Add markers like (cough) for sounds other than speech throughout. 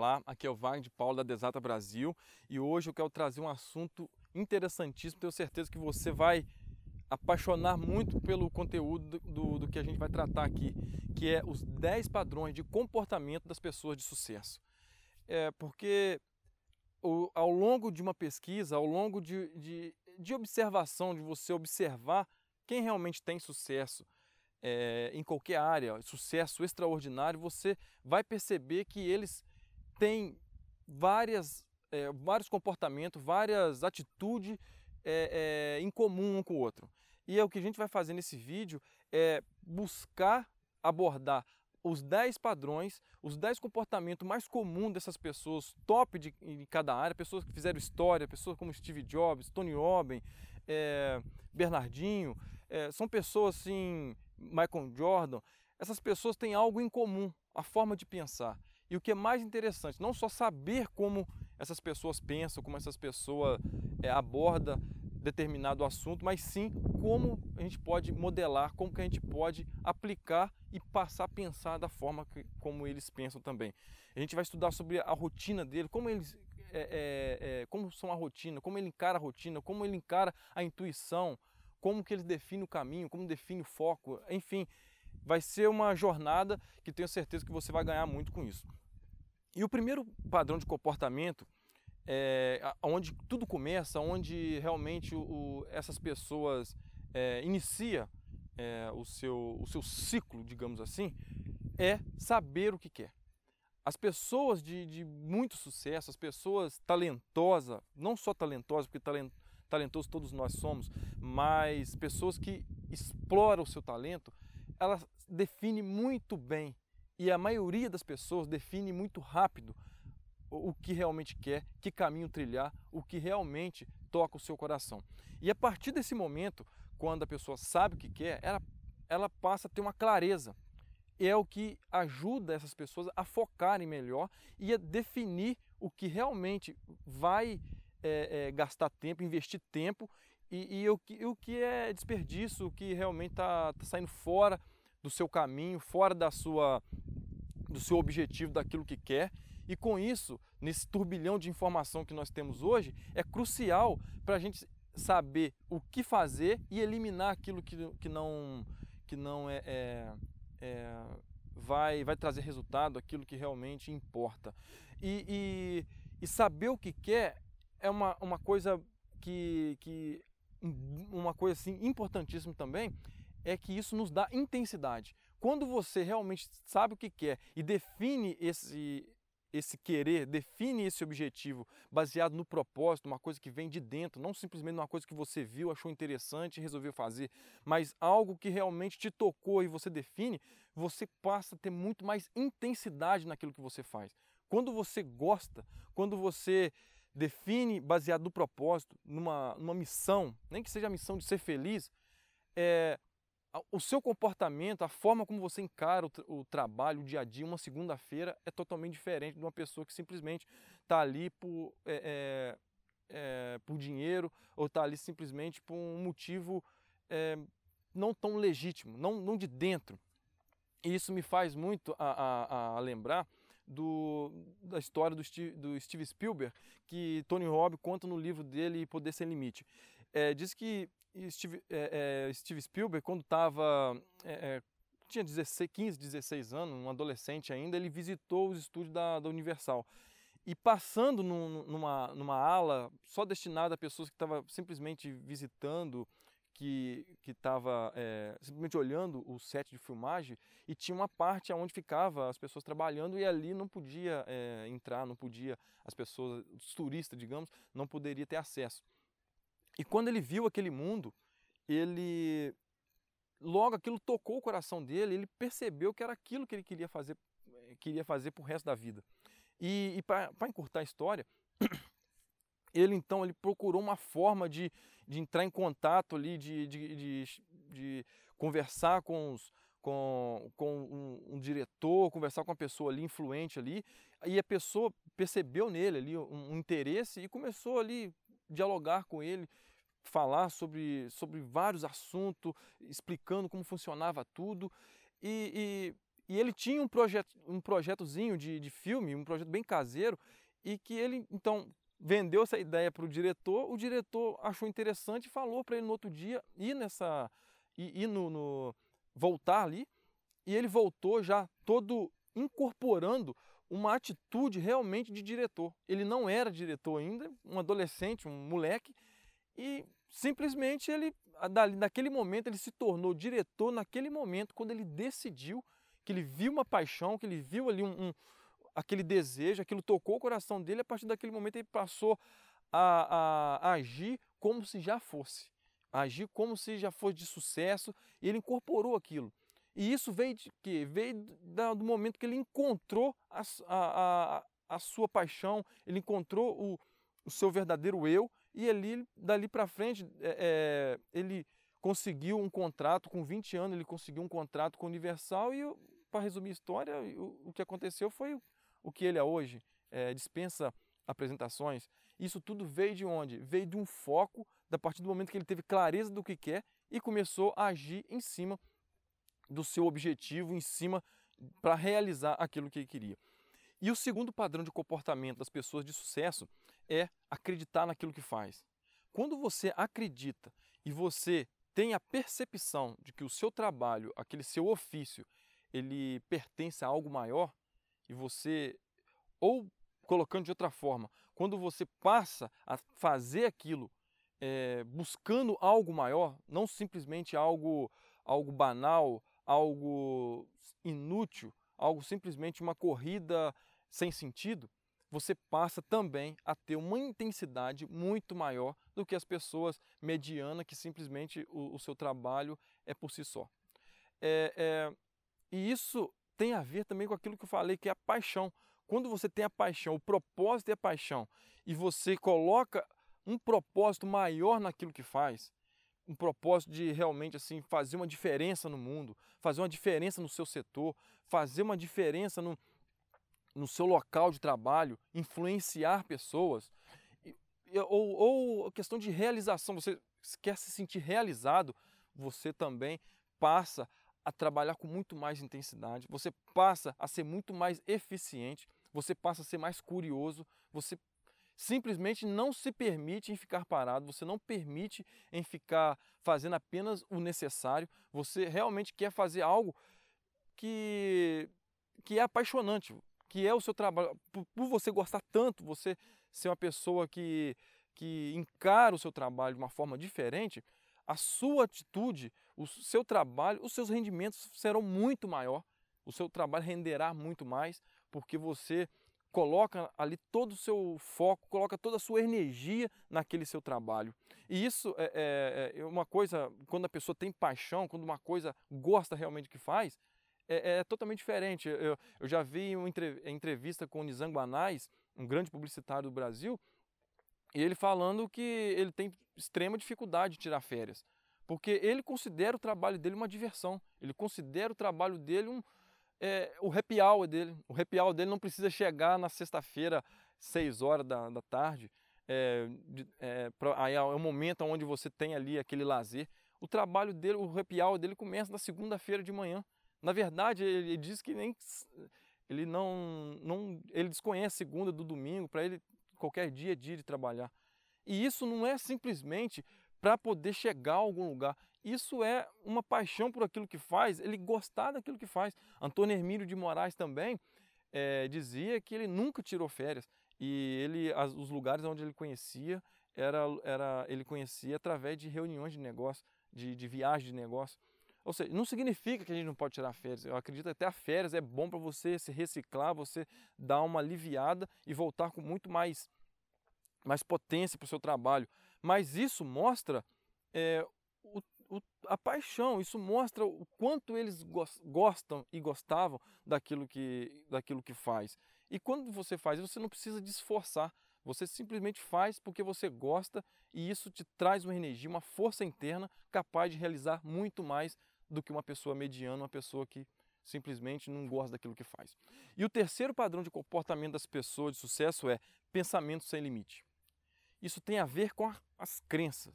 Olá, aqui é o Wagner de Paulo da Desata Brasil e hoje eu quero trazer um assunto interessantíssimo. Tenho certeza que você vai apaixonar muito pelo conteúdo do, do que a gente vai tratar aqui, que é os 10 padrões de comportamento das pessoas de sucesso. É porque o, ao longo de uma pesquisa, ao longo de, de, de observação, de você observar quem realmente tem sucesso, é, em qualquer área, sucesso extraordinário, você vai perceber que eles têm várias, é, vários comportamentos, várias atitudes é, é, em comum um com o outro. E é o que a gente vai fazer nesse vídeo é buscar abordar os 10 padrões, os 10 comportamentos mais comuns dessas pessoas, top de, em cada área, pessoas que fizeram história, pessoas como Steve Jobs, Tony Robbins, é, Bernardinho, é, são pessoas assim, Michael Jordan, essas pessoas têm algo em comum, a forma de pensar. E o que é mais interessante, não só saber como essas pessoas pensam, como essas pessoas é, abordam determinado assunto, mas sim como a gente pode modelar, como que a gente pode aplicar e passar a pensar da forma que, como eles pensam também. A gente vai estudar sobre a rotina dele, como eles é, é, é, como são a rotina, como ele encara a rotina, como ele encara a intuição, como que eles definem o caminho, como define o foco, enfim, vai ser uma jornada que tenho certeza que você vai ganhar muito com isso. E o primeiro padrão de comportamento é onde tudo começa, onde realmente o, essas pessoas é, inicia é, o, seu, o seu ciclo, digamos assim, é saber o que quer. As pessoas de, de muito sucesso, as pessoas talentosas, não só talentosas, porque talent, talentosos todos nós somos, mas pessoas que exploram o seu talento, elas definem muito bem e a maioria das pessoas define muito rápido o que realmente quer, que caminho trilhar, o que realmente toca o seu coração. E a partir desse momento, quando a pessoa sabe o que quer, ela, ela passa a ter uma clareza. É o que ajuda essas pessoas a focarem melhor e a definir o que realmente vai é, é, gastar tempo, investir tempo e, e, o, que, o que é desperdício, o que realmente está tá saindo fora do seu caminho, fora da sua, do seu objetivo, daquilo que quer. E com isso, nesse turbilhão de informação que nós temos hoje, é crucial para a gente saber o que fazer e eliminar aquilo que, que não, que não é, é, é vai, vai trazer resultado, aquilo que realmente importa. E, e, e saber o que quer é uma, uma coisa que, que uma coisa assim importantíssima também é que isso nos dá intensidade. Quando você realmente sabe o que quer e define esse esse querer, define esse objetivo baseado no propósito, uma coisa que vem de dentro, não simplesmente uma coisa que você viu, achou interessante e resolveu fazer, mas algo que realmente te tocou e você define, você passa a ter muito mais intensidade naquilo que você faz. Quando você gosta, quando você define baseado no propósito, numa, numa missão, nem que seja a missão de ser feliz, é, o seu comportamento, a forma como você encara o, o trabalho, o dia a dia, uma segunda-feira é totalmente diferente de uma pessoa que simplesmente está ali por, é, é, é, por dinheiro ou está ali simplesmente por um motivo é, não tão legítimo, não, não de dentro. E isso me faz muito a, a, a lembrar do, da história do Steve, do Steve, Spielberg, que Tony Robbins conta no livro dele Poder Sem Limite. É, diz que Steve, é, é, Steve Spielberg, quando estava. É, é, tinha 16, 15, 16 anos, um adolescente ainda, ele visitou os estúdios da, da Universal. E passando num, numa, numa ala só destinada a pessoas que estavam simplesmente visitando que estava é, simplesmente olhando o set de filmagem e tinha uma parte onde ficava as pessoas trabalhando e ali não podia é, entrar, não podia, as pessoas, os turistas, digamos, não poderia ter acesso. E quando ele viu aquele mundo, ele logo aquilo tocou o coração dele, ele percebeu que era aquilo que ele queria fazer, queria fazer para o resto da vida. E, e para encurtar a história, (clears throat) ele então ele procurou uma forma de, de entrar em contato ali, de, de, de, de conversar com, os, com, com um, um, diretor, conversar com uma pessoa ali influente ali, e a pessoa percebeu nele ali um, um interesse e começou ali dialogar com ele, falar sobre, sobre vários assuntos, explicando como funcionava tudo. E, e, e ele tinha um, projeto, um projetozinho de, de filme, um projeto bem caseiro, e que ele então vendeu essa ideia para o diretor, o diretor achou interessante e falou para ele no outro dia ir nessa ir, ir no, no, voltar ali e ele voltou já todo incorporando uma atitude realmente de diretor. Ele não era diretor ainda, um adolescente, um moleque e simplesmente ele naquele momento ele se tornou diretor naquele momento quando ele decidiu que ele viu uma paixão, que ele viu ali um, um aquele desejo, aquilo tocou o coração dele, a partir daquele momento ele passou a, a, a agir como se já fosse, agir como se já fosse de sucesso, e ele incorporou aquilo. E isso veio de quê? Veio do momento que ele encontrou a, a, a sua paixão, ele encontrou o, o seu verdadeiro eu, e ali, dali para frente, é, é, ele conseguiu um contrato, com 20 anos ele conseguiu um contrato com Universal e, para resumir a história, o, o que aconteceu foi o que ele é hoje, é, dispensa apresentações. Isso tudo veio de onde? Veio de um foco, da partir do momento que ele teve clareza do que quer e começou a agir em cima do seu objetivo, em cima para realizar aquilo que ele queria. E o segundo padrão de comportamento das pessoas de sucesso é acreditar naquilo que faz. Quando você acredita e você tem a percepção de que o seu trabalho, aquele seu ofício, ele pertence a algo maior, e você, ou colocando de outra forma, quando você passa a fazer aquilo é, buscando algo maior, não simplesmente algo, algo banal, algo inútil, algo simplesmente uma corrida sem sentido, você passa também a ter uma intensidade muito maior do que as pessoas medianas que simplesmente o, o seu trabalho é por si só. É, é, e isso tem a ver também com aquilo que eu falei, que é a paixão. Quando você tem a paixão, o propósito é a paixão, e você coloca um propósito maior naquilo que faz, um propósito de realmente assim fazer uma diferença no mundo, fazer uma diferença no seu setor, fazer uma diferença no, no seu local de trabalho, influenciar pessoas, ou, ou questão de realização, você quer se sentir realizado, você também passa a trabalhar com muito mais intensidade, você passa a ser muito mais eficiente, você passa a ser mais curioso, você simplesmente não se permite em ficar parado, você não permite em ficar fazendo apenas o necessário, você realmente quer fazer algo que, que é apaixonante, que é o seu trabalho. Por, por você gostar tanto, você ser uma pessoa que, que encara o seu trabalho de uma forma diferente, a sua atitude, o seu trabalho, os seus rendimentos serão muito maior, o seu trabalho renderá muito mais, porque você coloca ali todo o seu foco, coloca toda a sua energia naquele seu trabalho. E isso é, é, é uma coisa, quando a pessoa tem paixão, quando uma coisa gosta realmente que faz, é, é totalmente diferente. Eu, eu, já vi uma entrevista com o Nizam Guanais, um grande publicitário do Brasil, e ele falando que ele tem extrema dificuldade de tirar férias, porque ele considera o trabalho dele uma diversão, ele considera o trabalho dele um, é, o happy hour dele. O happy hour dele não precisa chegar na sexta-feira, seis horas da, da tarde, é, é, pra, aí é o momento onde você tem ali aquele lazer. O trabalho dele, o happy hour dele começa na segunda-feira de manhã. Na verdade, ele, diz que nem ele não, não ele desconhece segunda do domingo, para ele qualquer dia é dia de trabalhar. E isso não é simplesmente para poder chegar a algum lugar. Isso é uma paixão por aquilo que faz, ele gostar daquilo que faz. Antônio Hermílio de Moraes também é, dizia que ele nunca tirou férias e ele, as, os lugares onde ele conhecia era, era ele conhecia através de reuniões de negócio, de, de viagem de negócio. Ou seja, não significa que a gente não pode tirar férias. Eu acredito que até a férias é bom para você se reciclar, você dar uma aliviada e voltar com muito mais, mais potência para o seu trabalho. Mas isso mostra é, o, o, a paixão, isso mostra o quanto eles gostam e gostavam daquilo que, daquilo que faz. E quando você faz você não precisa de esforçar. Você simplesmente faz porque você gosta e isso te traz uma energia, uma força interna capaz de realizar muito mais do que uma pessoa mediana, uma pessoa que simplesmente não gosta daquilo que faz. E o terceiro padrão de comportamento das pessoas de sucesso é pensamento sem limite. Isso tem a ver com as crenças.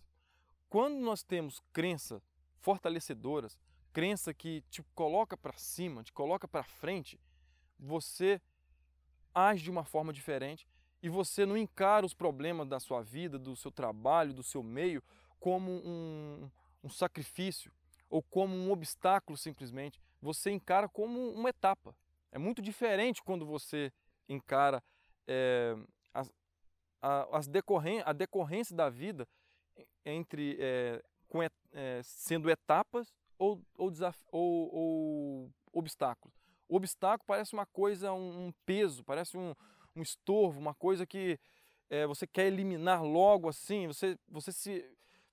Quando nós temos crenças fortalecedoras, crença que te coloca para cima, te coloca para frente, você age de uma forma diferente e você não encara os problemas da sua vida, do seu trabalho, do seu meio como um, um sacrifício ou como um obstáculo simplesmente. Você encara como uma etapa. É muito diferente quando você encara é, as, as decorren a decorrência da vida entre é, com, é, sendo etapas ou, ou, ou, ou obstáculos. O obstáculo parece uma coisa, um, um peso, parece um, um estorvo, uma coisa que é, você quer eliminar logo assim, você, você, se,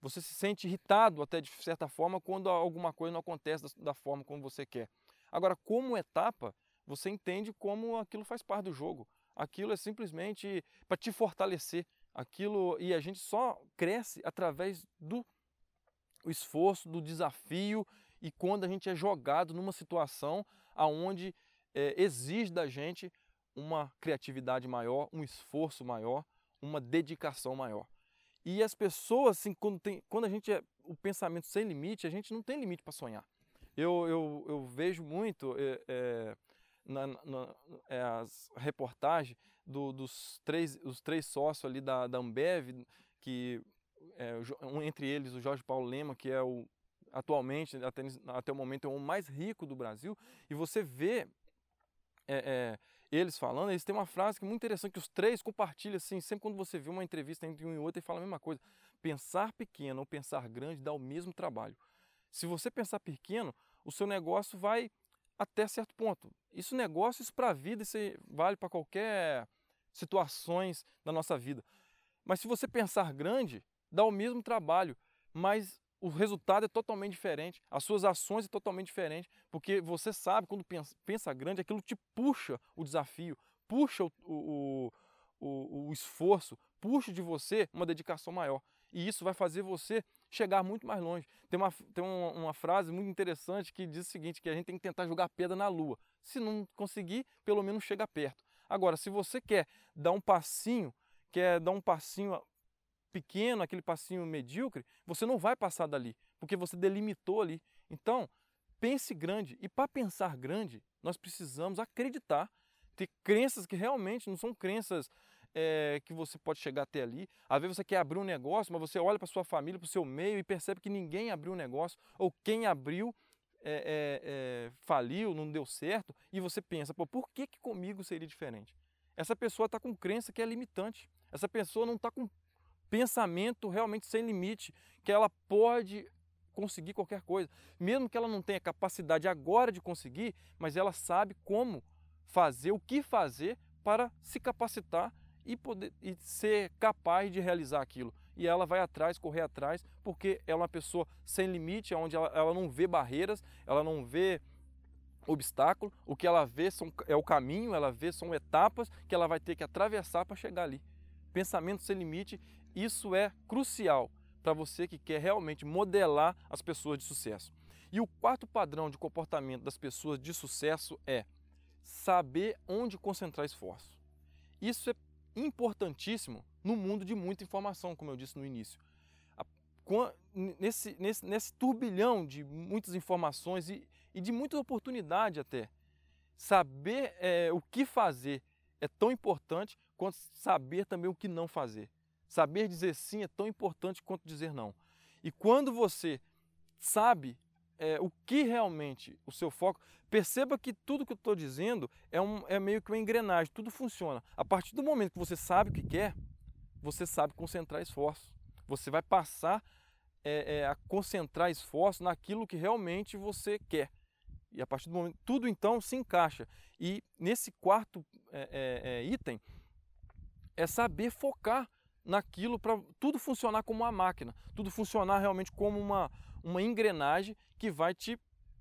você se sente irritado até de certa forma quando alguma coisa não acontece da, forma como você quer. Agora, como etapa, você entende como aquilo faz parte do jogo. Aquilo é simplesmente para te fortalecer. Aquilo e a gente só cresce através do esforço, do desafio e quando a gente é jogado numa situação aonde é, exige da gente uma criatividade maior, um esforço maior, uma dedicação maior. E as pessoas, assim, quando, tem, quando a gente é o pensamento sem limite, a gente não tem limite para sonhar. Eu, eu, eu, vejo muito é, é, na, na, é, as reportagens do, dos três, os três sócios ali da, da Ambev, que é, um, entre eles o Jorge Paulo Lema, que é o atualmente, até, até o momento, é o mais rico do Brasil, e você vê é, é, eles falando, eles têm uma frase que é muito interessante, que os três compartilham assim, sempre quando você vê uma entrevista entre um e outro, e fala a mesma coisa. Pensar pequeno ou pensar grande dá o mesmo trabalho. Se você pensar pequeno, o seu negócio vai até certo ponto. Isso negócio, isso para a vida, isso vale para qualquer situações da nossa vida. Mas se você pensar grande, dá o mesmo trabalho, mas o resultado é totalmente diferente, as suas ações é totalmente diferente, porque você sabe, quando pensa, pensa grande, aquilo te puxa o desafio, puxa o, o, o, o esforço, puxa de você uma dedicação maior. E isso vai fazer você chegar muito mais longe. Tem uma, tem uma, uma, frase muito interessante que diz o seguinte, que a gente tem que tentar jogar pedra na lua. Se não conseguir, pelo menos chega perto. Agora, se você quer dar um passinho, quer dar um passinho pequeno, aquele passinho medíocre, você não vai passar dali, porque você delimitou ali. Então, pense grande. E para pensar grande, nós precisamos acreditar, ter crenças que realmente não são crenças é, que você pode chegar até ali. Às vezes você quer abrir um negócio, mas você olha para sua família, para o seu meio e percebe que ninguém abriu um negócio, ou quem abriu é, é, faliu, não deu certo, e você pensa, pô, por que, que comigo seria diferente? Essa pessoa está com crença que é limitante. Essa pessoa não está com pensamento realmente sem limite, que ela pode conseguir qualquer coisa, mesmo que ela não tenha capacidade agora de conseguir, mas ela sabe como fazer, o que fazer para se capacitar e poder e ser capaz de realizar aquilo. E ela vai atrás, correr atrás, porque é uma pessoa sem limite, onde ela, ela não vê barreiras, ela não vê obstáculo, o que ela vê são, é o caminho, ela vê são etapas que ela vai ter que atravessar para chegar ali. Pensamento sem limite isso é crucial para você que quer realmente modelar as pessoas de sucesso. E o quarto padrão de comportamento das pessoas de sucesso é saber onde concentrar esforço. Isso é importantíssimo no mundo de muita informação, como eu disse no início. Nesse, nesse, nesse turbilhão de muitas informações e, e de muita oportunidade até, saber é, o que fazer é tão importante quanto saber também o que não fazer. Saber dizer sim é tão importante quanto dizer não. E quando você sabe é, o que realmente o seu foco, perceba que tudo que eu estou dizendo é, um, é meio que uma engrenagem, tudo funciona. A partir do momento que você sabe o que quer, você sabe concentrar esforço. Você vai passar é, é, a concentrar esforço naquilo que realmente você quer. E a partir do momento, tudo então se encaixa. E nesse quarto é, é, é, item é saber focar naquilo para tudo funcionar como uma máquina, tudo funcionar realmente como uma, uma engrenagem que vai te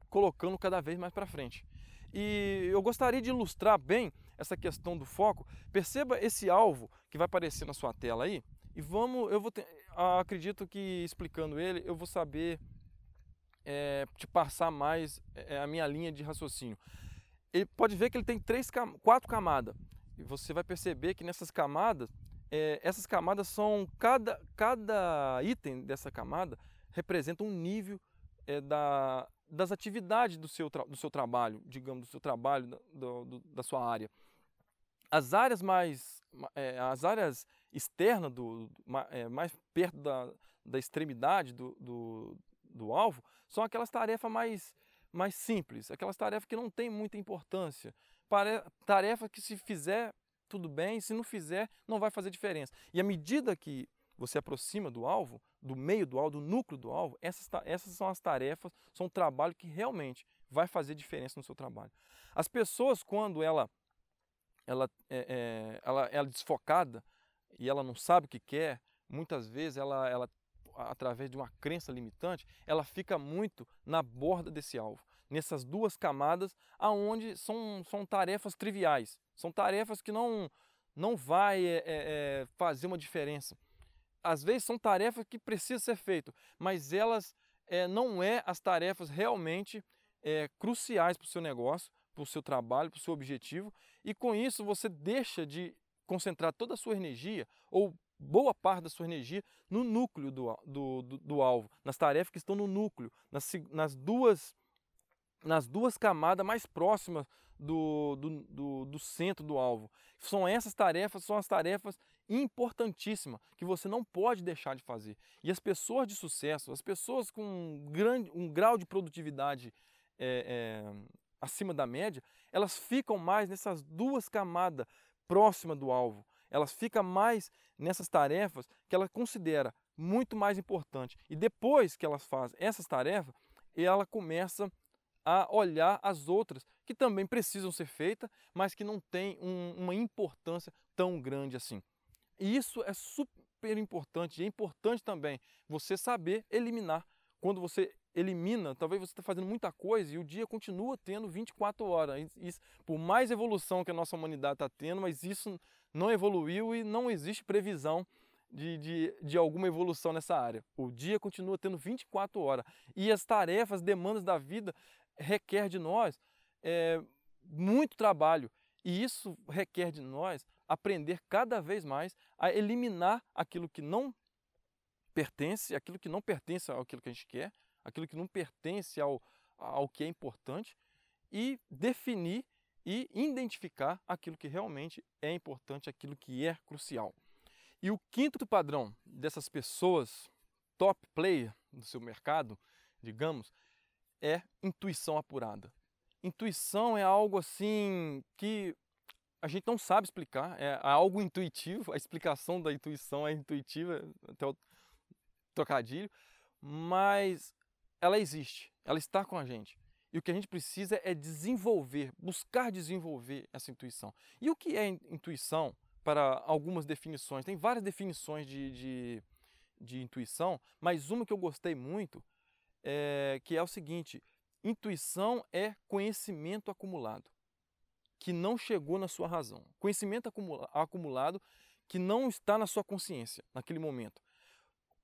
colocando cada vez mais para frente. E eu gostaria de ilustrar bem essa questão do foco. Perceba esse alvo que vai aparecer na sua tela aí e vamos, eu vou acredito que explicando ele eu vou saber é, te passar mais é, a minha linha de raciocínio. Ele pode ver que ele tem três, quatro camadas. E você vai perceber que nessas camadas é, essas camadas são cada, cada item dessa camada representa um nível é, da, das atividades do seu, do seu trabalho, digamos, do seu trabalho, do, do, da sua área. As áreas mais, é, as áreas externas, do, é, mais perto da, da extremidade do, do, do alvo, são aquelas tarefas mais, mais simples, aquelas tarefas que não têm muita importância, tarefa que se fizer tudo bem, se não fizer não vai fazer diferença. E à medida que você aproxima do alvo, do meio do alvo, do núcleo do alvo, essas, essas são as tarefas, são o trabalho que realmente vai fazer diferença no seu trabalho. As pessoas, quando ela, ela, é, é, ela, ela é desfocada e ela não sabe o que quer, muitas vezes ela, ela, através de uma crença limitante, ela fica muito na borda desse alvo, nessas duas camadas, aonde são, são tarefas triviais, são tarefas que não, não vai é, é, fazer uma diferença. Às vezes são tarefas que precisam ser feitas, mas elas é, não é as tarefas realmente é, cruciais para o seu negócio, para o seu trabalho, para o seu objetivo, e com isso você deixa de concentrar toda a sua energia ou boa parte da sua energia no núcleo do, do, do, do alvo, nas tarefas que estão no núcleo, nas, nas, duas, nas duas camadas mais próximas do, do, do, do centro do alvo. São essas tarefas, são as tarefas importantíssimas que você não pode deixar de fazer. E as pessoas de sucesso, as pessoas com um, grande, um grau de produtividade é, é, acima da média, elas ficam mais nessas duas camadas próximas do alvo. Elas ficam mais nessas tarefas que ela considera muito mais importante. E depois que elas fazem essas tarefas, ela começa a olhar as outras que também precisam ser feitas, mas que não têm um, uma importância tão grande assim. E isso é super importante. E é importante também você saber eliminar. Quando você elimina, talvez você está fazendo muita coisa e o dia continua tendo 24 horas. Isso, por mais evolução que a nossa humanidade está tendo, mas isso não evoluiu e não existe previsão de, de, de, alguma evolução nessa área. O dia continua tendo 24 horas. E as tarefas, demandas da vida requer de nós é, muito trabalho e isso requer de nós aprender cada vez mais a eliminar aquilo que não pertence, aquilo que não pertence àquilo que a gente quer, aquilo que não pertence ao, ao que é importante e definir e identificar aquilo que realmente é importante, aquilo que é crucial. E o quinto padrão dessas pessoas top player do seu mercado, digamos, é intuição apurada. Intuição é algo assim que a gente não sabe explicar, é algo intuitivo, a explicação da intuição é intuitiva, até o trocadilho, mas ela existe, ela está com a gente. E o que a gente precisa é desenvolver, buscar desenvolver essa intuição. E o que é intuição? Para algumas definições, tem várias definições de, de, de intuição, mas uma que eu gostei muito é que é o seguinte: Intuição é conhecimento acumulado que não chegou na sua razão. Conhecimento acumulado que não está na sua consciência naquele momento.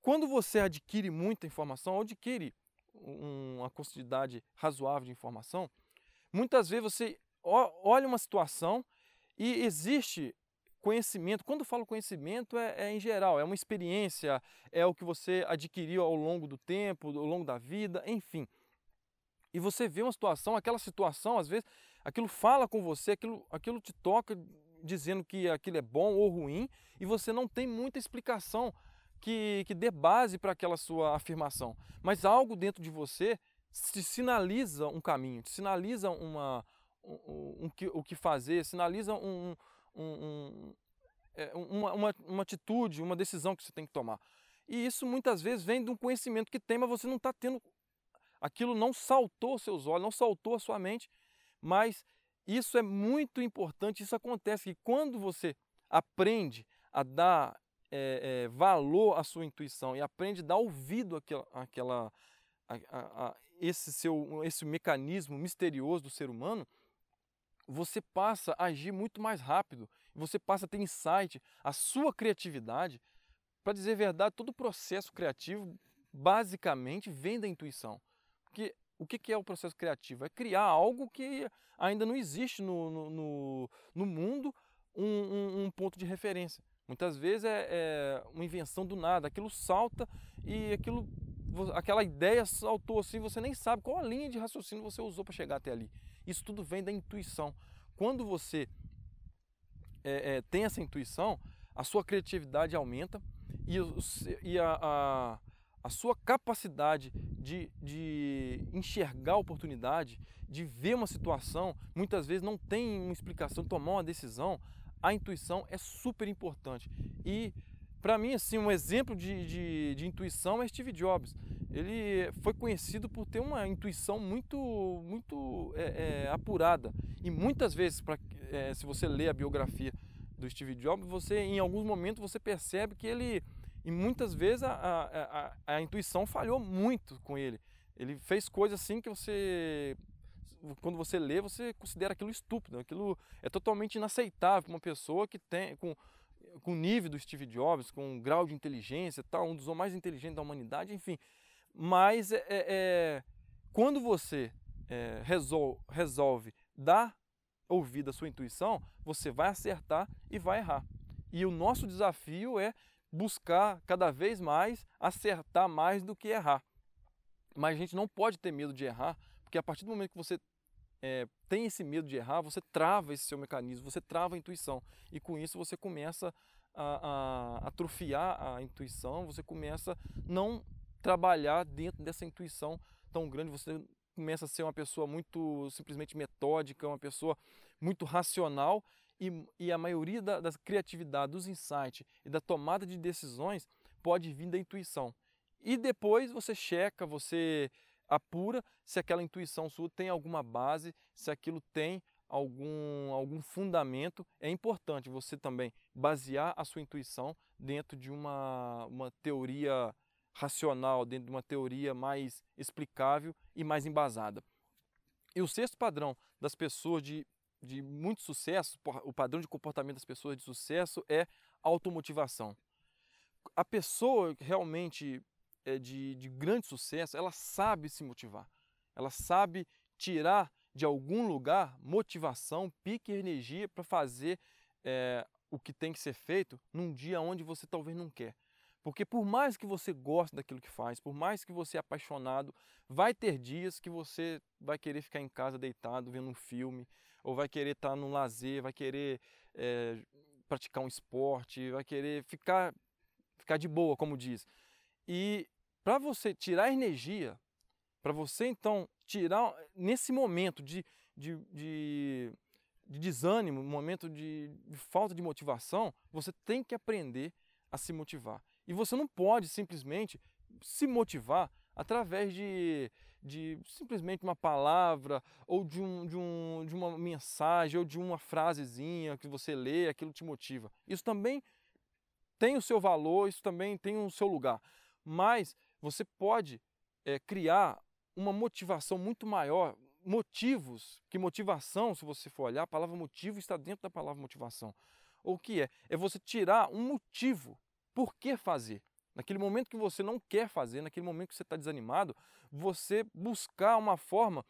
Quando você adquire muita informação, ou adquire uma quantidade razoável de informação, muitas vezes você olha uma situação e existe conhecimento. Quando falo conhecimento, é, é, em geral, é uma experiência, é o que você adquiriu ao longo do tempo, ao longo da vida, enfim e você vê uma situação, aquela situação, às vezes, aquilo fala com você, aquilo, aquilo te toca dizendo que aquilo é bom ou ruim, e você não tem muita explicação que, que dê base para aquela sua afirmação. Mas algo dentro de você te sinaliza um caminho, te sinaliza uma, um, um, o que fazer, sinaliza um, um, é, uma, uma, uma atitude, uma decisão que você tem que tomar. E isso muitas vezes vem de um conhecimento que tem, mas você não está tendo aquilo não saltou seus olhos, não saltou a sua mente, mas isso é muito importante. Isso acontece que quando você aprende a dar é, é, valor à sua intuição e aprende a dar ouvido àquela, àquela a, a, a, esse seu esse mecanismo misterioso do ser humano, você passa a agir muito mais rápido, você passa a ter insight, a sua criatividade. Para dizer a verdade, todo o processo criativo basicamente vem da intuição. Porque o que é o processo criativo? É criar algo que ainda não existe no, no, no, mundo, um, um, um, ponto de referência. Muitas vezes é, é, uma invenção do nada, aquilo salta e aquilo aquela ideia saltou assim, você nem sabe qual a linha de raciocínio você usou para chegar até ali. Isso tudo vem da intuição. Quando você é, é, tem essa intuição, a sua criatividade aumenta e, e a, a, a, sua capacidade de, de enxergar a oportunidade, de ver uma situação, muitas vezes não tem uma explicação, tomar uma decisão, a intuição é super importante. E para mim, assim, um exemplo de, de, de, intuição é Steve Jobs. Ele foi conhecido por ter uma intuição muito, muito é, é, apurada. E muitas vezes, é, se você lê a biografia do Steve Jobs, você, em alguns momentos, você percebe que ele, e muitas vezes, a, a, a, a intuição falhou muito com ele. Ele fez coisas assim que você quando você lê, você considera aquilo estúpido, aquilo é totalmente inaceitável para uma pessoa que tem com, com o nível do Steve Jobs, com um grau de inteligência, tal, um dos mais inteligentes da humanidade, enfim. Mas é, é, é quando você é, resolve, resolve dar ouvido à sua intuição, você vai acertar e vai errar. E o nosso desafio é buscar cada vez mais acertar mais do que errar. Mas a gente não pode ter medo de errar, porque a partir do momento que você é, tem esse medo de errar, você trava esse seu mecanismo, você trava a intuição. E com isso você começa a, a atrofiar a intuição, você começa não trabalhar dentro dessa intuição tão grande, você começa a ser uma pessoa muito simplesmente metódica, uma pessoa muito racional e, e a maioria da, da criatividade, dos insights e da tomada de decisões pode vir da intuição. E depois você checa, você apura se aquela intuição sua tem alguma base, se aquilo tem algum, algum fundamento. É importante você também basear a sua intuição dentro de uma, uma teoria racional, dentro de uma teoria mais explicável e mais embasada. E o sexto padrão das pessoas de, de muito sucesso, o padrão de comportamento das pessoas de sucesso é automotivação. A pessoa realmente é, de, de grande sucesso, ela sabe se motivar. Ela sabe tirar de algum lugar motivação, pique e energia para fazer é, o que tem que ser feito num dia onde você talvez não quer. Porque por mais que você goste daquilo que faz, por mais que você é apaixonado, vai ter dias que você vai querer ficar em casa deitado vendo um filme, ou vai querer estar no lazer, vai querer é, praticar um esporte, vai querer ficar, ficar de boa, como diz. E para você tirar energia, para você então tirar nesse momento de, de, de, de desânimo, momento de, de falta de motivação, você tem que aprender a se motivar. E você não pode simplesmente se motivar através de, de simplesmente uma palavra ou de, um, de, um, de uma mensagem ou de uma frasezinha que você lê, aquilo te motiva. Isso também tem o seu valor, isso também tem o seu lugar. Mas você pode é, criar uma motivação muito maior, motivos, que motivação, se você for olhar, a palavra motivo está dentro da palavra motivação. O que é? É você tirar um motivo por que fazer. Naquele momento que você não quer fazer, naquele momento que você está desanimado, você buscar uma forma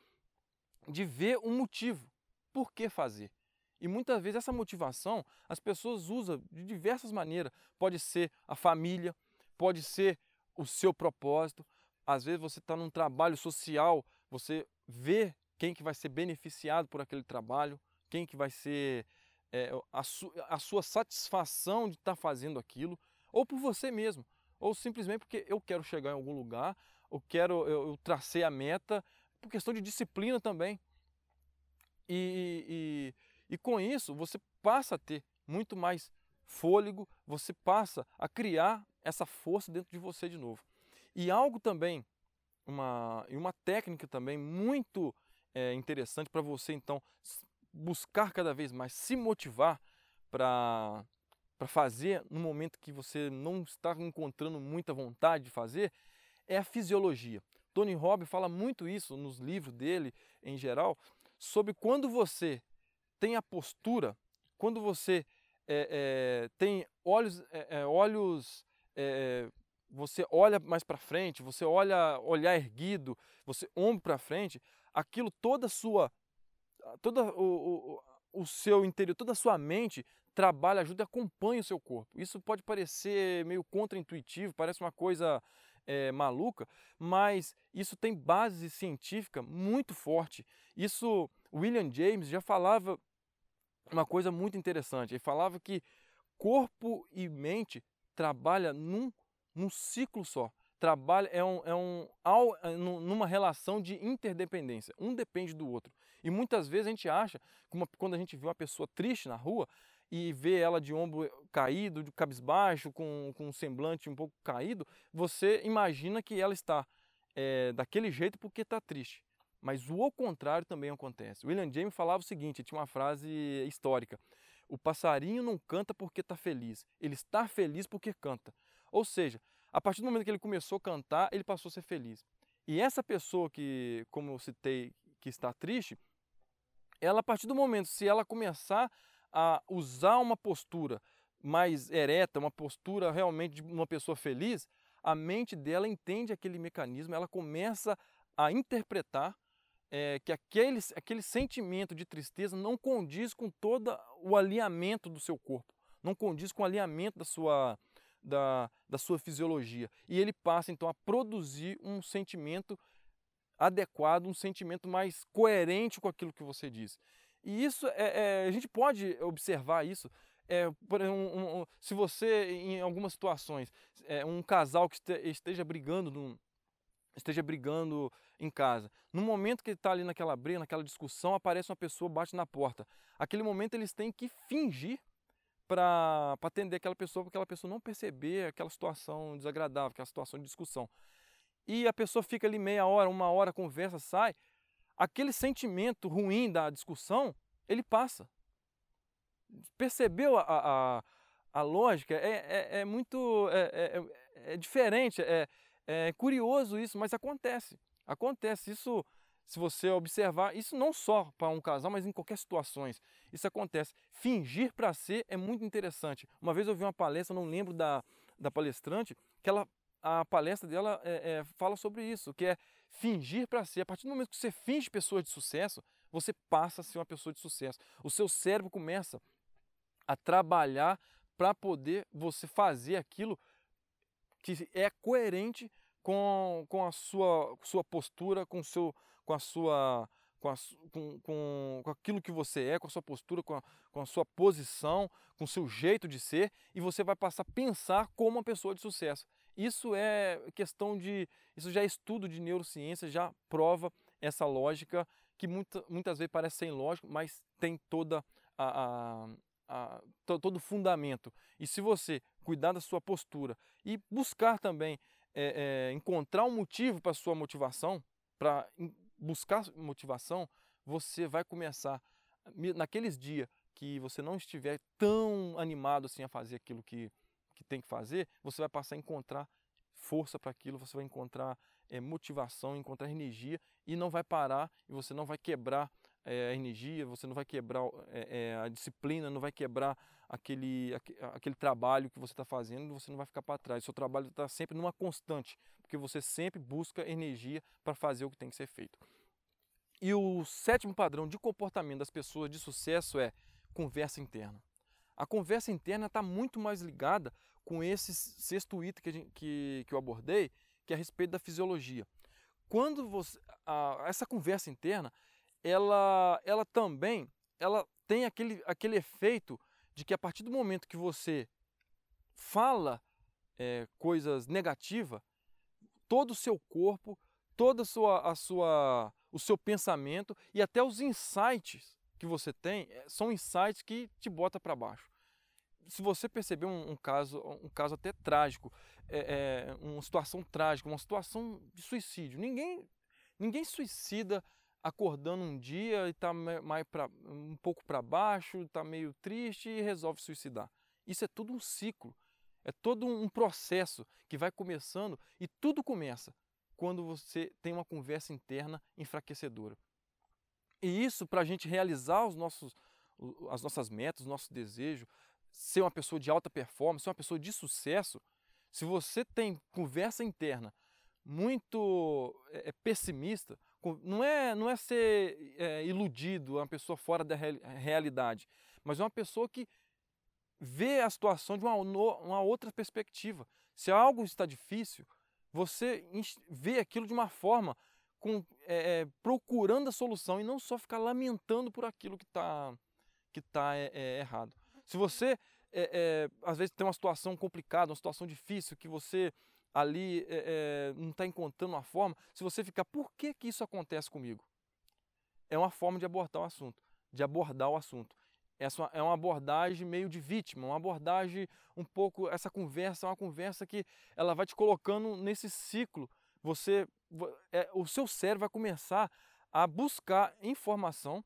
de ver um motivo. Por que fazer? E muitas vezes essa motivação as pessoas usam de diversas maneiras. Pode ser a família, pode ser o seu propósito. Às vezes você está num trabalho social, você vê quem que vai ser beneficiado por aquele trabalho, quem que vai ser é, a, su a, sua satisfação de estar tá fazendo aquilo, ou por você mesmo, ou simplesmente porque eu quero chegar em algum lugar, eu quero, eu, eu tracei a meta, por questão de disciplina também. E, e, e com isso você passa a ter muito mais fôlego, você passa a criar essa força dentro de você de novo. E algo também, uma, e uma técnica também muito é, interessante para você então buscar cada vez mais se motivar para para fazer no momento que você não está encontrando muita vontade de fazer é a fisiologia. Tony Robbins fala muito isso nos livros dele em geral sobre quando você tem a postura, quando você é, é, tem olhos, é, olhos você olha mais para frente, você olha olhar erguido, você ombro para frente, aquilo toda a sua, toda o, o, o seu interior, toda a sua mente trabalha, ajuda e acompanha o seu corpo. Isso pode parecer meio contraintuitivo, parece uma coisa é, maluca, mas isso tem base científica muito forte. Isso, William James já falava uma coisa muito interessante. Ele falava que corpo e mente trabalha num, num ciclo só. Trabalha é, um, é um, é numa relação de interdependência. Um depende do outro. E muitas vezes a gente acha quando a gente vê uma pessoa triste na rua e vê ela de ombro caído, de cabisbaixo, com, com um semblante um pouco caído, você imagina que ela está é, daquele jeito porque está triste. Mas o contrário também acontece. William James falava o seguinte, tinha uma frase histórica: o passarinho não canta porque está feliz, ele está feliz porque canta. Ou seja, a partir do momento que ele começou a cantar, ele passou a ser feliz. E essa pessoa que, como eu citei, que está triste, ela a partir do momento, se ela começar a usar uma postura mais ereta, uma postura realmente de uma pessoa feliz, a mente dela entende aquele mecanismo, ela começa a interpretar é, que aquele, aquele sentimento de tristeza não condiz com todo o alinhamento do seu corpo, não condiz com o alinhamento da sua, da, da sua fisiologia. E ele passa então a produzir um sentimento adequado, um sentimento mais coerente com aquilo que você diz. E isso é, é a gente pode observar isso. É, por, um, um, se você, em algumas situações, é, um casal que esteja brigando num, esteja brigando em casa. No momento que ele está ali naquela briga, naquela discussão, aparece uma pessoa, bate na porta. Aquele momento eles têm que fingir para atender aquela pessoa, para aquela pessoa não perceber aquela situação desagradável, aquela situação de discussão. E a pessoa fica ali meia hora, uma hora, conversa, sai. Aquele sentimento ruim da discussão, ele passa. Percebeu a, a, a lógica? É, é, é muito. É, é, é, é diferente. É, é curioso isso, mas acontece. Acontece. Isso, se você observar, isso não só para um casal, mas em qualquer situações. Isso acontece. Fingir para ser é muito interessante. Uma vez eu vi uma palestra, não lembro da, da palestrante, que ela, a palestra dela é, é, fala sobre isso, que é fingir para ser. A partir do momento que você finge pessoa de sucesso, você passa a ser uma pessoa de sucesso. O seu cérebro começa a trabalhar para poder você fazer aquilo que é coerente com, com a sua, sua postura, com, seu, com a sua. Com, a, com, com, com aquilo que você é, com a sua postura, com a, com a sua posição, com o seu jeito de ser, e você vai passar a pensar como uma pessoa de sucesso. Isso é questão de. Isso já é estudo de neurociência, já prova essa lógica que muita, muitas vezes parece sem lógico, mas tem toda a, a, a, todo fundamento. E se você cuidar da sua postura e buscar também é, é, encontrar um motivo para sua motivação, para buscar motivação, você vai começar, naqueles dias que você não estiver tão animado assim a fazer aquilo que, que tem que fazer, você vai passar a encontrar força para aquilo, você vai encontrar é, motivação, encontrar energia e não vai parar e você não vai quebrar é, a energia, você não vai quebrar é, a disciplina, não vai quebrar aquele, aquele trabalho que você está fazendo, você não vai ficar para trás. O seu trabalho está sempre numa constante, porque você sempre busca energia para fazer o que tem que ser feito. E o sétimo padrão de comportamento das pessoas de sucesso é conversa interna. A conversa interna está muito mais ligada com esse sexto item que, gente, que, que eu abordei, que é a respeito da fisiologia. Quando você, a, essa conversa interna, ela, ela também ela tem aquele, aquele efeito de que a partir do momento que você fala é, coisas negativas, todo o seu corpo, toda a sua, a sua, o seu pensamento e até os insights que você tem é, são insights que te bota para baixo. Se você perceber um, um, caso, um caso até trágico, é, é, uma situação trágica, uma situação de suicídio, ninguém, ninguém suicida acordando um dia e está mais pra, um pouco para baixo, está meio triste e resolve suicidar. Isso é tudo um ciclo, é todo um processo que vai começando e tudo começa quando você tem uma conversa interna enfraquecedora. E isso para a gente realizar os nossos, as nossas metas, os nossos desejos, ser uma pessoa de alta performance, ser uma pessoa de sucesso, se você tem conversa interna muito é, pessimista, não é, não é ser é, iludido, uma pessoa fora da realidade, mas é uma pessoa que vê a situação de uma, uma outra perspectiva. Se algo está difícil, você vê aquilo de uma forma com, é, procurando a solução e não só ficar lamentando por aquilo que está que tá, é, errado. Se você às vezes tem uma situação complicada, uma situação difícil, que você ali não está encontrando uma forma, se você ficar, por que, que isso acontece comigo? É uma forma de abordar o assunto, de abordar o assunto. Essa é uma abordagem meio de vítima, uma abordagem um pouco, essa conversa é uma conversa que ela vai te colocando nesse ciclo. Você, é, o seu cérebro vai começar a buscar informação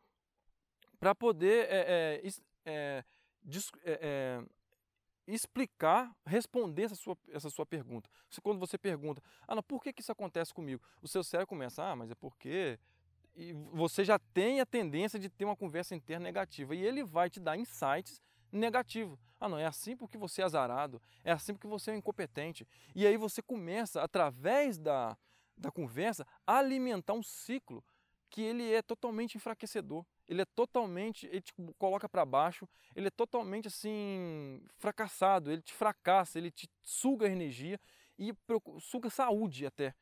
para poder é, é, explicar, responder essa sua, essa sua pergunta. Quando você pergunta, ah, não, por que, que isso acontece comigo? O seu cérebro começa, ah, mas é porque e você já tem a tendência de ter uma conversa interna negativa e ele vai te dar insights negativos. Ah, não, é assim porque você é azarado, é assim porque você é incompetente. E aí você começa, através da, da conversa, a alimentar um ciclo que ele é totalmente enfraquecedor. Ele é totalmente, ele te coloca para baixo, ele é totalmente assim fracassado, ele te fracassa, ele te suga energia e suga saúde até.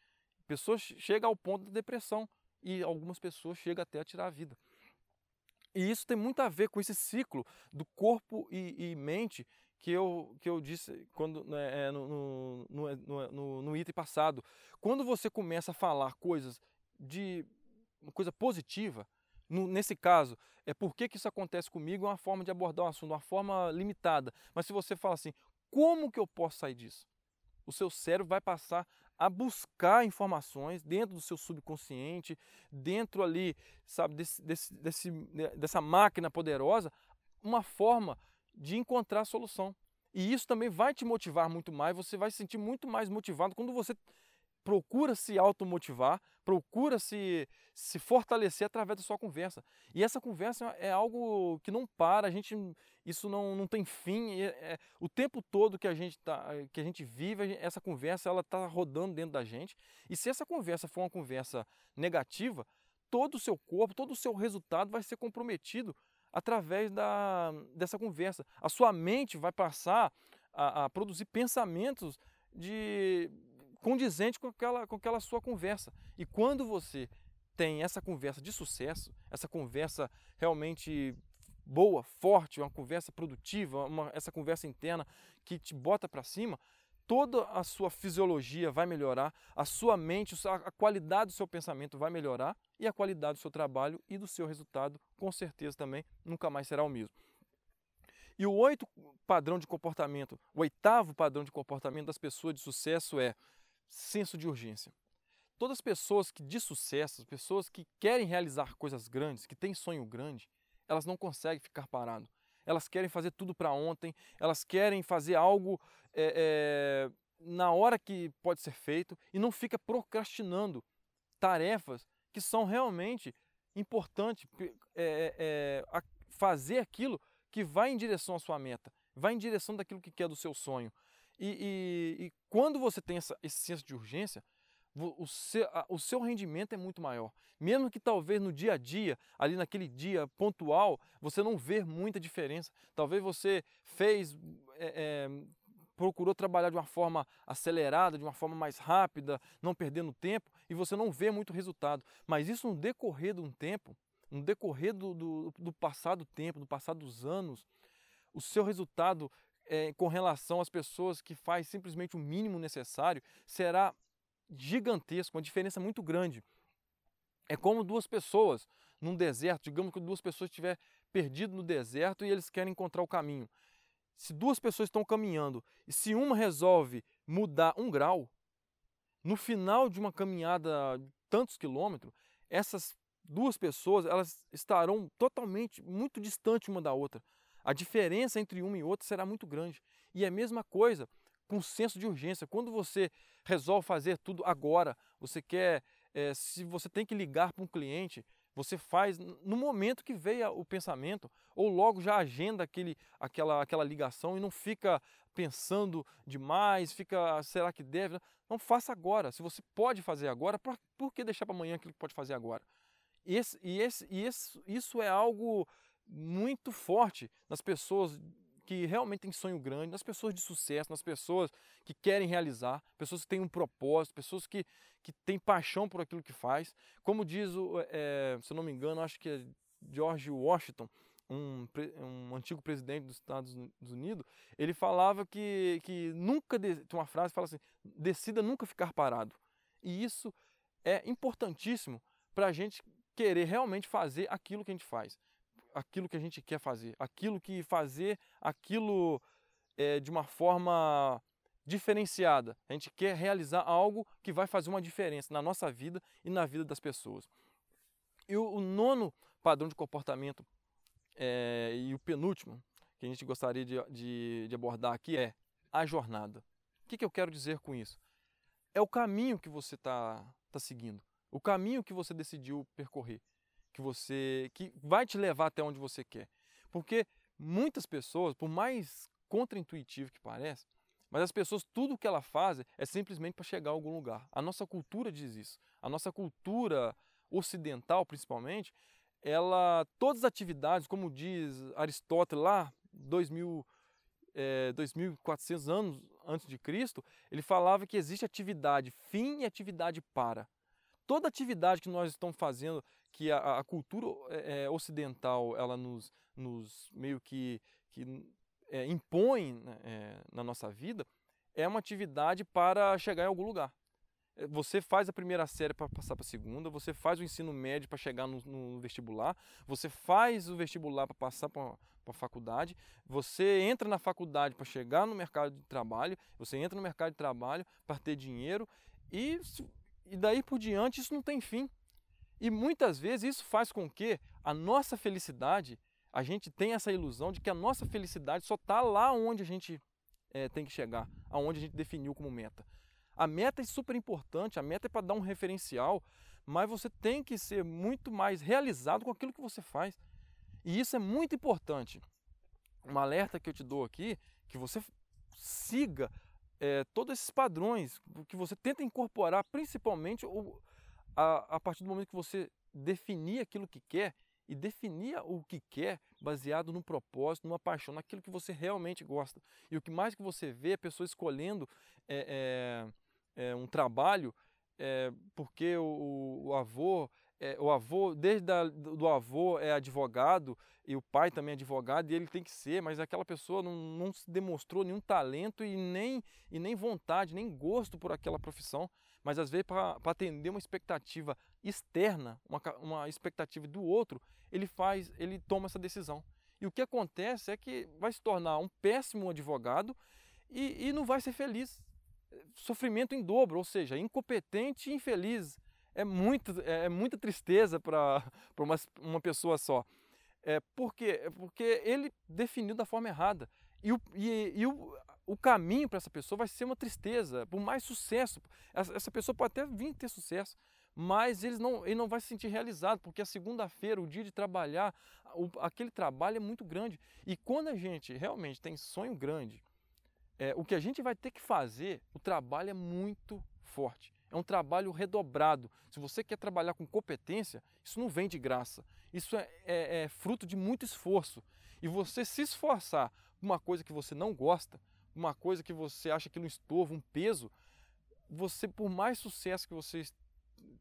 Pessoas chegam ao ponto da depressão e algumas pessoas chegam até a tirar a vida. E isso tem muito a ver com esse ciclo do corpo e, e mente que eu, que eu disse quando, né, é, no, no, no, no, no item passado. Quando você começa a falar coisas de uma coisa positiva, no, nesse caso, é por que, isso acontece comigo, é uma forma de abordar o assunto, uma forma limitada. Mas se você fala assim, como que eu posso sair disso? O seu cérebro vai passar a buscar informações dentro do seu subconsciente, dentro ali, sabe, desse, desse, desse, dessa máquina poderosa, uma forma de encontrar a solução. E isso também vai te motivar muito mais, você vai se sentir muito mais motivado quando você procura se automotivar, procura se, se fortalecer através da sua conversa. E essa conversa é algo que não para, a gente isso não, não tem fim. É, é, o tempo todo que a gente, tá, que a gente vive, essa conversa ela está rodando dentro da gente. E se essa conversa for uma conversa negativa, todo o seu corpo, todo o seu resultado vai ser comprometido através da, dessa conversa. A sua mente vai passar a, a produzir pensamentos de condizentes com aquela, com aquela sua conversa. E quando você tem essa conversa de sucesso, essa conversa realmente boa, forte, uma conversa produtiva, uma, essa conversa interna que te bota para cima, toda a sua fisiologia vai melhorar, a sua mente, a qualidade do seu pensamento vai melhorar e a qualidade do seu trabalho e do seu resultado, com certeza também, nunca mais será o mesmo. E o oito padrão de comportamento, o oitavo padrão de comportamento das pessoas de sucesso é senso de urgência. Todas as pessoas que de sucesso, as pessoas que querem realizar coisas grandes, que têm sonho grande, elas não conseguem ficar parado. Elas querem fazer tudo para ontem, elas querem fazer algo é, é, na hora que pode ser feito e não fica procrastinando tarefas que são realmente importantes, é, fazer aquilo que vai em direção à sua meta, vai em direção daquilo que quer do seu sonho. E, e, e quando você tem essa, esse senso de urgência, o seu, o seu rendimento é muito maior. Mesmo que talvez no dia a dia, ali naquele dia pontual, você não vê muita diferença. Talvez você fez, é, é, procurou trabalhar de uma forma acelerada, de uma forma mais rápida, não perdendo tempo, e você não vê muito resultado. Mas isso no decorrer de um tempo, no decorrer do, do, do passado tempo, do passado dos anos, o seu resultado é, com relação às pessoas que faz simplesmente o mínimo necessário será gigantesco, uma diferença muito grande. É como duas pessoas num deserto, digamos que duas pessoas estiver perdido no deserto e eles querem encontrar o caminho. Se duas pessoas estão caminhando e se uma resolve mudar um grau, no final de uma caminhada de tantos quilômetros, essas duas pessoas elas estarão totalmente muito distantes uma da outra. A diferença entre uma e outra será muito grande. E é a mesma coisa com senso de urgência. Quando você resolve fazer tudo agora, você quer, é, se você tem que ligar para um cliente, você faz no momento que veio o pensamento, ou logo já agenda aquele, aquela, aquela ligação e não fica pensando demais, fica, será que deve? Não faça agora. Se você pode fazer agora, por, por que deixar para amanhã aquilo que pode fazer agora? Esse, e esse, e esse, isso é algo muito forte nas pessoas que realmente têm sonho grande, nas pessoas de sucesso, nas pessoas que querem realizar, pessoas que têm um propósito, pessoas que, que têm paixão por aquilo que faz. Como diz, o, é, se eu não me engano, acho que é George Washington, um, um, antigo presidente dos Estados Unidos, ele falava que, que nunca, tem uma frase que fala assim, decida nunca ficar parado. E isso é importantíssimo para a gente querer realmente fazer aquilo que a gente faz aquilo que a gente quer fazer, aquilo que fazer aquilo é, de uma forma diferenciada. A gente quer realizar algo que vai fazer uma diferença na nossa vida e na vida das pessoas. E o, o nono padrão de comportamento é, e o penúltimo que a gente gostaria de, de, de abordar aqui é a jornada. O que, que eu quero dizer com isso? É o caminho que você está tá seguindo, o caminho que você decidiu percorrer que você que vai te levar até onde você quer. Porque muitas pessoas, por mais contraintuitivo que pareça, mas as pessoas, tudo o que elas fazem é simplesmente para chegar a algum lugar. A nossa cultura diz isso. A nossa cultura ocidental, principalmente, ela, todas as atividades, como diz Aristóteles lá, 2000, é, 2400 anos antes de Cristo, ele falava que existe atividade fim e atividade para. Toda atividade que nós estamos fazendo que a, a cultura é, ocidental ela nos, nos meio que, que é, impõe né, é, na nossa vida é uma atividade para chegar em algum lugar. É, você faz a primeira série para passar para a segunda, você faz o ensino médio para chegar no, no, vestibular, você faz o vestibular para passar para a faculdade, você entra na faculdade para chegar no mercado de trabalho, você entra no mercado de trabalho para ter dinheiro e, e daí por diante isso não tem fim. E muitas vezes isso faz com que a nossa felicidade, a gente tenha essa ilusão de que a nossa felicidade só está lá onde a gente é, tem que chegar, aonde a gente definiu como meta. A meta é super importante, a meta é para dar um referencial, mas você tem que ser muito mais realizado com aquilo que você faz. E isso é muito importante. Um alerta que eu te dou aqui, que você siga é, todos esses padrões, que você tenta incorporar principalmente o, a, a partir do momento que você definir aquilo que quer e definir o que quer baseado no propósito, numa paixão, naquilo que você realmente gosta. E o que mais que você vê é pessoas escolhendo é, é, é um trabalho é, porque o, o avô é, o avô, desde a, do avô é advogado e o pai também é advogado e ele tem que ser, mas aquela pessoa não, não demonstrou nenhum talento e nem, e nem vontade, nem gosto por aquela profissão mas às vezes para atender uma expectativa externa, uma, uma expectativa do outro, ele faz, ele toma essa decisão. E o que acontece é que vai se tornar um péssimo advogado e, e não vai ser feliz. Sofrimento em dobro, ou seja, incompetente e infeliz. É, muito, é, é muita tristeza para (laughs) uma, uma pessoa só. É, por quê? É porque ele definiu da forma errada. E, o, e, e o, o caminho para essa pessoa vai ser uma tristeza, por mais sucesso. Essa pessoa pode até vir ter sucesso, mas ele não, ele não vai se sentir realizado, porque a segunda-feira, o dia de trabalhar, o, aquele trabalho é muito grande. E quando a gente realmente tem sonho grande, é, o que a gente vai ter que fazer, o trabalho é muito forte. É um trabalho redobrado. Se você quer trabalhar com competência, isso não vem de graça. Isso é, é, é fruto de muito esforço. E você se esforçar por uma coisa que você não gosta, uma coisa que você acha que um estorvo, um peso, você, por mais sucesso que você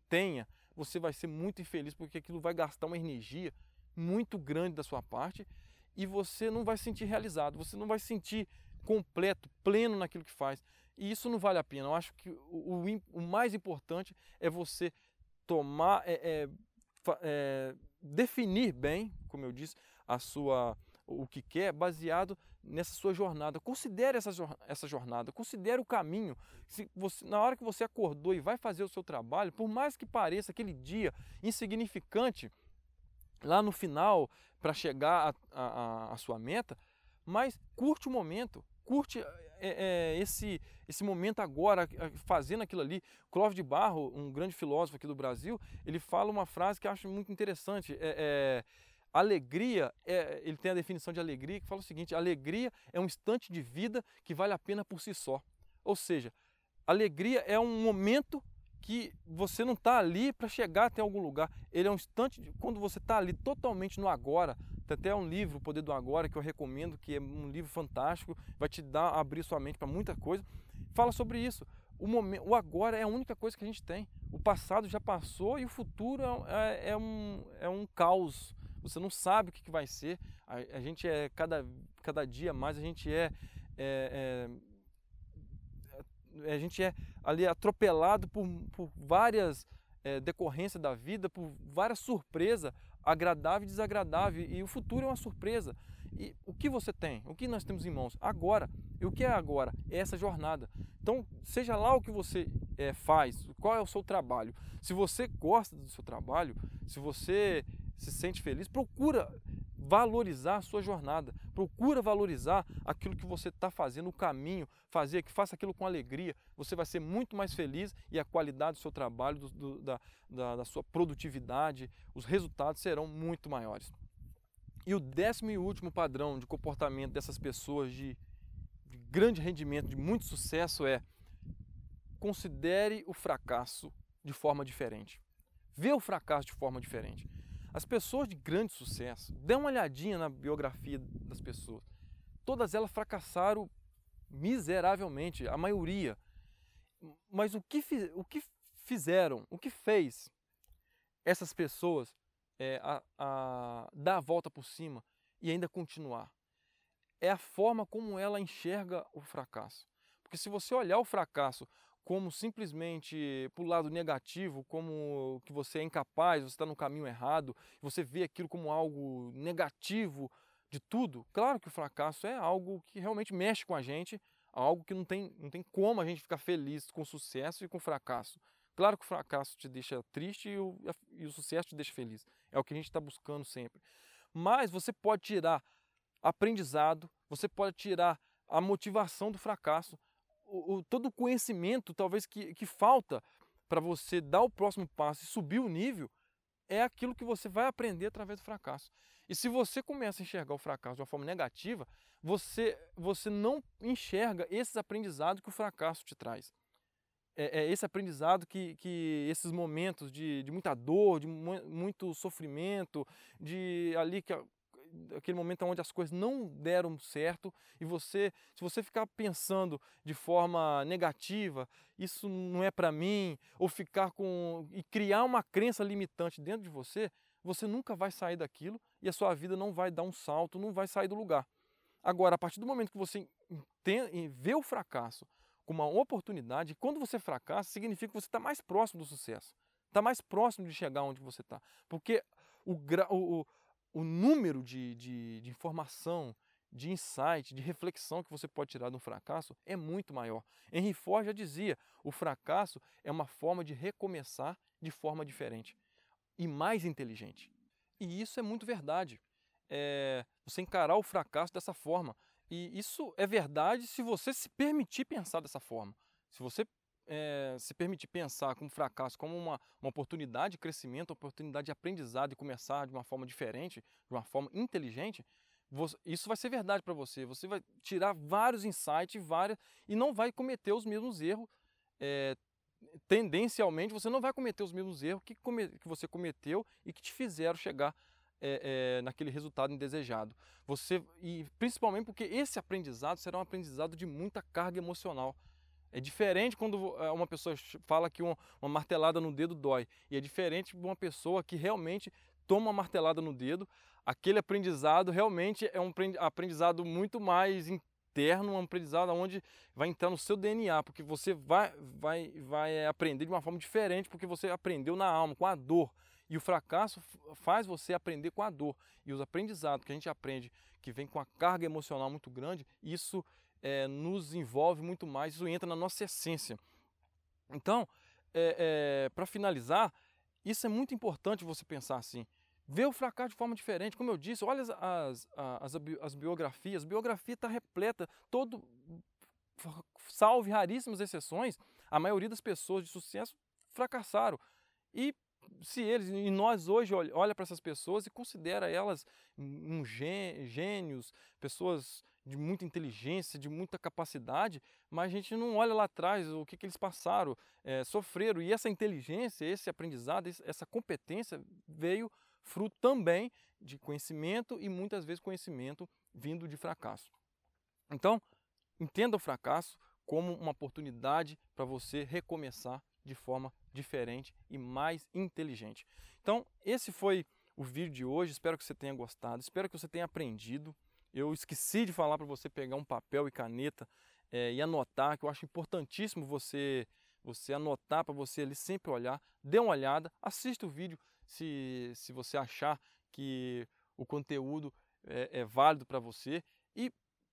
tenha, você vai ser muito infeliz porque aquilo vai gastar uma energia muito grande da sua parte e você não vai se sentir realizado, você não vai se sentir completo, pleno naquilo que faz. E isso não vale a pena. Eu acho que o, o, mais importante é você tomar, é, é, é, definir bem, como eu disse, a sua o que quer baseado nessa sua jornada. Considere essa, essa jornada, considere o caminho. Se você, na hora que você acordou e vai fazer o seu trabalho, por mais que pareça aquele dia insignificante, lá no final, para chegar à sua meta, mas curte o momento, curte é, é, esse, esse momento agora, fazendo aquilo ali. Clóvis de Barro, um grande filósofo aqui do Brasil, ele fala uma frase que eu acho muito interessante. É, é Alegria, é, ele tem a definição de alegria que fala o seguinte: alegria é um instante de vida que vale a pena por si só. Ou seja, alegria é um momento que você não está ali para chegar até algum lugar. Ele é um instante de, quando você está ali totalmente no agora, Tem até um livro, O Poder do Agora, que eu recomendo, que é um livro fantástico, vai te dar abrir sua mente para muita coisa. Fala sobre isso. O, momento, o agora é a única coisa que a gente tem. O passado já passou e o futuro é, é, é um, é um caos. Você não sabe o que, que vai ser. A, a, gente é, cada, cada dia mais, a gente é, é, é a gente é ali atropelado por, por várias é, decorrências da vida, por várias surpresas agradável e desagradável, e o futuro é uma surpresa. E o que você tem? O que nós temos em mãos? Agora. E o que é agora? É essa jornada. Então, seja lá o que você é, faz, qual é o seu trabalho. Se você gosta do seu trabalho, se você se sente feliz, procura valorizar a sua jornada. Procura valorizar aquilo que você está fazendo, o caminho, fazer que faça aquilo com alegria. Você vai ser muito mais feliz e a qualidade do seu trabalho, do, do, da, da, da sua produtividade, os resultados serão muito maiores. E o décimo e último padrão de comportamento dessas pessoas de, de grande rendimento, de muito sucesso é considere o fracasso de forma diferente. Vê o fracasso de forma diferente. As pessoas de grande sucesso, dê uma olhadinha na biografia das pessoas. Todas elas fracassaram miseravelmente, a maioria. Mas o que, o que fizeram, o que fez essas pessoas é, a, a dar a volta por cima e ainda continuar? É a forma como ela enxerga o fracasso. Porque se você olhar o fracasso como simplesmente para o lado negativo, como que você é incapaz, você está no caminho errado, você vê aquilo como algo negativo de tudo, claro que o fracasso é algo que realmente mexe com a gente, algo que não tem, não tem como a gente ficar feliz com sucesso e com fracasso. Claro que o fracasso te deixa triste e o, e o sucesso te deixa feliz. É o que a gente está buscando sempre. Mas você pode tirar aprendizado, você pode tirar a motivação do fracasso o, todo o conhecimento, talvez, que, que falta para você dar o próximo passo e subir o nível, é aquilo que você vai aprender através do fracasso. E se você começa a enxergar o fracasso de uma forma negativa, você, você não enxerga esses aprendizados que o fracasso te traz. É, é esse aprendizado que, que esses momentos de, de muita dor, de muito sofrimento, de ali que aquele momento onde as coisas não deram certo e você, se você ficar pensando de forma negativa, isso não é para mim, ou ficar com e criar uma crença limitante dentro de você, você nunca vai sair daquilo e a sua vida não vai dar um salto, não vai sair do lugar. Agora, a partir do momento que você vê o fracasso como uma oportunidade, quando você fracassa, significa que você está mais próximo do sucesso, está mais próximo de chegar onde você está. Porque o, o, o número de, de, de informação, de insight, de reflexão que você pode tirar de um fracasso é muito maior. Henry Ford já dizia: o fracasso é uma forma de recomeçar de forma diferente e mais inteligente. E isso é muito verdade. É, você encarar o fracasso dessa forma. E isso é verdade se você se permitir pensar dessa forma. Se você é, se permitir pensar como fracasso como uma, uma oportunidade de crescimento, oportunidade de aprendizado e começar de uma forma diferente, de uma forma inteligente, isso vai ser verdade para você. Você vai tirar vários insights várias, e não vai cometer os mesmos erros. É, tendencialmente, você não vai cometer os mesmos erros que, come, que você cometeu e que te fizeram chegar é, é, naquele resultado indesejado. Você e principalmente porque esse aprendizado será um aprendizado de muita carga emocional. É diferente quando é, uma pessoa fala que uma, martelada no dedo dói. E é diferente de uma pessoa que realmente toma uma martelada no dedo. Aquele aprendizado realmente é um aprendizado muito mais interno, um aprendizado onde vai entrar no seu DNA, porque você vai, vai, vai aprender de uma forma diferente, porque você aprendeu na alma, com a dor. E o fracasso faz você aprender com a dor. E os aprendizados que a gente aprende, que vem com a carga emocional muito grande, isso é, nos envolve muito mais, isso entra na nossa essência. Então, é, é, para finalizar, isso é muito importante você pensar assim. Ver o fracasso de forma diferente. Como eu disse, olha as, as, as, as biografias. A biografia está repleta, todo, salve raríssimas exceções, a maioria das pessoas de sucesso fracassaram. E se eles e nós hoje olha, olha para essas pessoas e considera elas um gênios, pessoas de muita inteligência, de muita capacidade, mas a gente não olha lá atrás o que, que eles passaram, é, sofreram. E essa inteligência, esse aprendizado, essa competência veio fruto também de conhecimento e muitas vezes conhecimento vindo de fracasso. Então, entenda o fracasso como uma oportunidade para você recomeçar de forma diferente e mais inteligente. Então, esse foi o vídeo de hoje. Espero que você tenha gostado, espero que você tenha aprendido. Eu esqueci de falar para você pegar um papel e caneta é, e anotar, que eu acho importantíssimo você você anotar para você ali sempre olhar, dê uma olhada, assista o vídeo se, se você achar que o conteúdo é, é válido para você e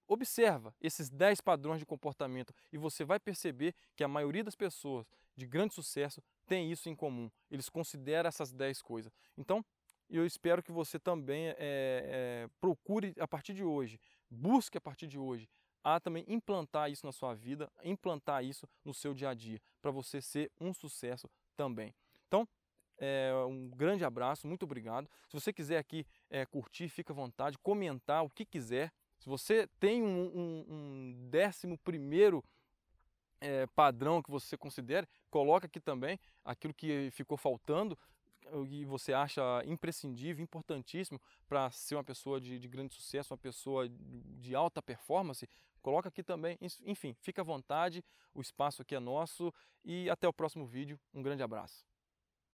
observa esses 10 padrões de comportamento e você vai perceber que a maioria das pessoas de grande sucesso tem isso em comum. Eles consideram essas 10 coisas. Então, eu espero que você também é, é, procure a partir de hoje, busque a partir de hoje a também implantar isso na sua vida, implantar isso no seu dia a dia, para você ser um sucesso também. Então, é, um grande abraço, muito obrigado. Se você quiser aqui curtir, fica à vontade, comentar o que quiser. Se você tem um, um, um décimo primeiro é, padrão que você considere, coloca aqui também aquilo que ficou faltando e você acha imprescindível, importantíssimo para ser uma pessoa de, de, grande sucesso, uma pessoa de alta performance, coloca aqui também. Enfim, fica à vontade, o espaço aqui é nosso e até o próximo vídeo. Um grande abraço.